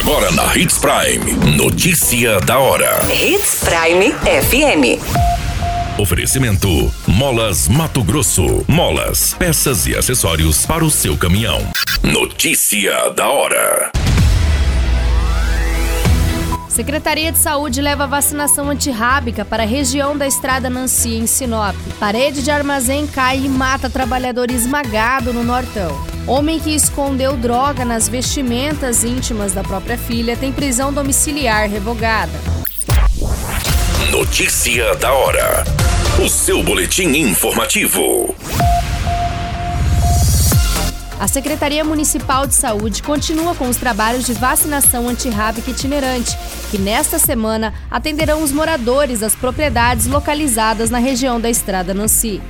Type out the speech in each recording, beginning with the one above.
Agora na Hits Prime. Notícia da hora. Hits Prime FM. Oferecimento: Molas Mato Grosso. Molas, peças e acessórios para o seu caminhão. Notícia da hora. Secretaria de Saúde leva vacinação antirrábica para a região da Estrada Nancy, em Sinop. Parede de armazém cai e mata trabalhador esmagado no Nortão. Homem que escondeu droga nas vestimentas íntimas da própria filha tem prisão domiciliar revogada. Notícia da hora. O seu boletim informativo. A Secretaria Municipal de Saúde continua com os trabalhos de vacinação antirrábica itinerante, que nesta semana atenderão os moradores das propriedades localizadas na região da Estrada Nancy.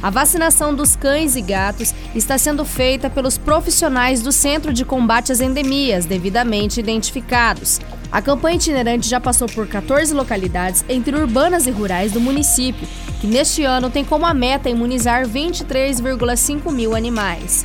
A vacinação dos cães e gatos está sendo feita pelos profissionais do Centro de Combate às Endemias, devidamente identificados. A campanha itinerante já passou por 14 localidades entre urbanas e rurais do município, que neste ano tem como meta imunizar 23,5 mil animais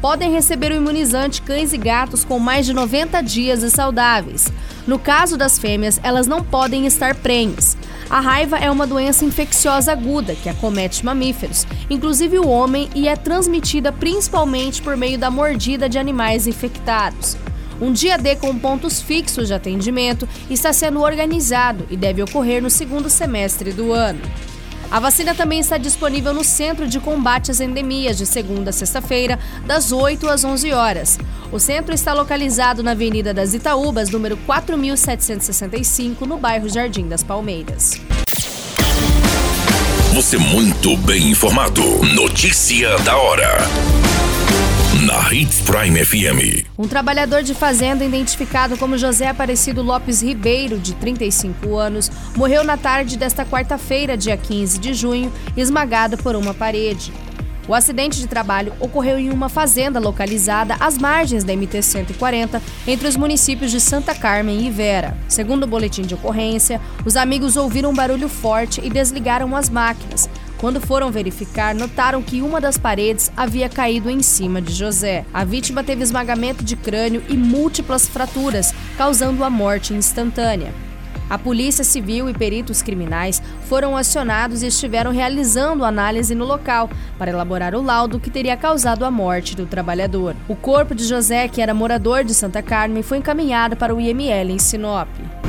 podem receber o imunizante cães e gatos com mais de 90 dias e saudáveis. No caso das fêmeas, elas não podem estar prenhes. A raiva é uma doença infecciosa aguda que acomete mamíferos, inclusive o homem, e é transmitida principalmente por meio da mordida de animais infectados. Um dia D com pontos fixos de atendimento está sendo organizado e deve ocorrer no segundo semestre do ano. A vacina também está disponível no Centro de Combate às Endemias, de segunda a sexta-feira, das 8 às 11 horas. O centro está localizado na Avenida das Itaúbas, número 4765, no bairro Jardim das Palmeiras. Você muito bem informado. Notícia da hora na Hits Prime FM. Um trabalhador de fazenda identificado como José Aparecido Lopes Ribeiro, de 35 anos, morreu na tarde desta quarta-feira, dia 15 de junho, esmagado por uma parede. O acidente de trabalho ocorreu em uma fazenda localizada às margens da MT-140, entre os municípios de Santa Carmen e Vera. Segundo o boletim de ocorrência, os amigos ouviram um barulho forte e desligaram as máquinas. Quando foram verificar, notaram que uma das paredes havia caído em cima de José. A vítima teve esmagamento de crânio e múltiplas fraturas, causando a morte instantânea. A Polícia Civil e peritos criminais foram acionados e estiveram realizando análise no local para elaborar o laudo que teria causado a morte do trabalhador. O corpo de José, que era morador de Santa Carmen, foi encaminhado para o IML em Sinop.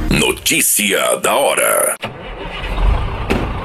Notícia da hora.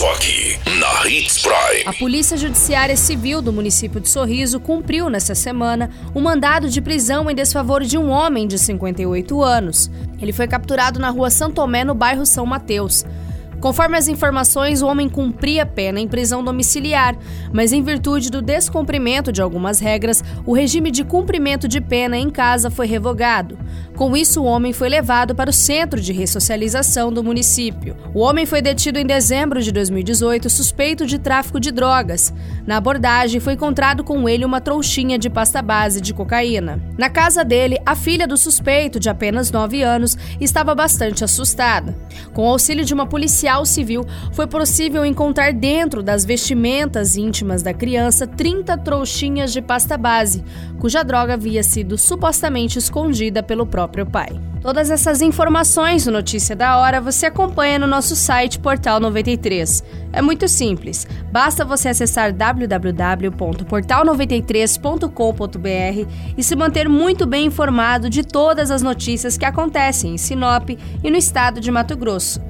Só aqui, na Hits Prime. A Polícia Judiciária Civil do município de Sorriso cumpriu nesta semana um mandado de prisão em desfavor de um homem de 58 anos. Ele foi capturado na rua São Tomé, no bairro São Mateus. Conforme as informações, o homem cumpria pena em prisão domiciliar, mas em virtude do descumprimento de algumas regras, o regime de cumprimento de pena em casa foi revogado. Com isso, o homem foi levado para o Centro de Ressocialização do município. O homem foi detido em dezembro de 2018 suspeito de tráfico de drogas. Na abordagem, foi encontrado com ele uma trouxinha de pasta base de cocaína. Na casa dele, a filha do suspeito, de apenas 9 anos, estava bastante assustada. Com o auxílio de uma policial civil, foi possível encontrar dentro das vestimentas íntimas da criança 30 trouxinhas de pasta base, cuja droga havia sido supostamente escondida pelo próprio pai. Todas essas informações no Notícia da Hora você acompanha no nosso site Portal 93. É muito simples, basta você acessar www.portal93.com.br e se manter muito bem informado de todas as notícias que acontecem em Sinop e no estado de Mato Grosso.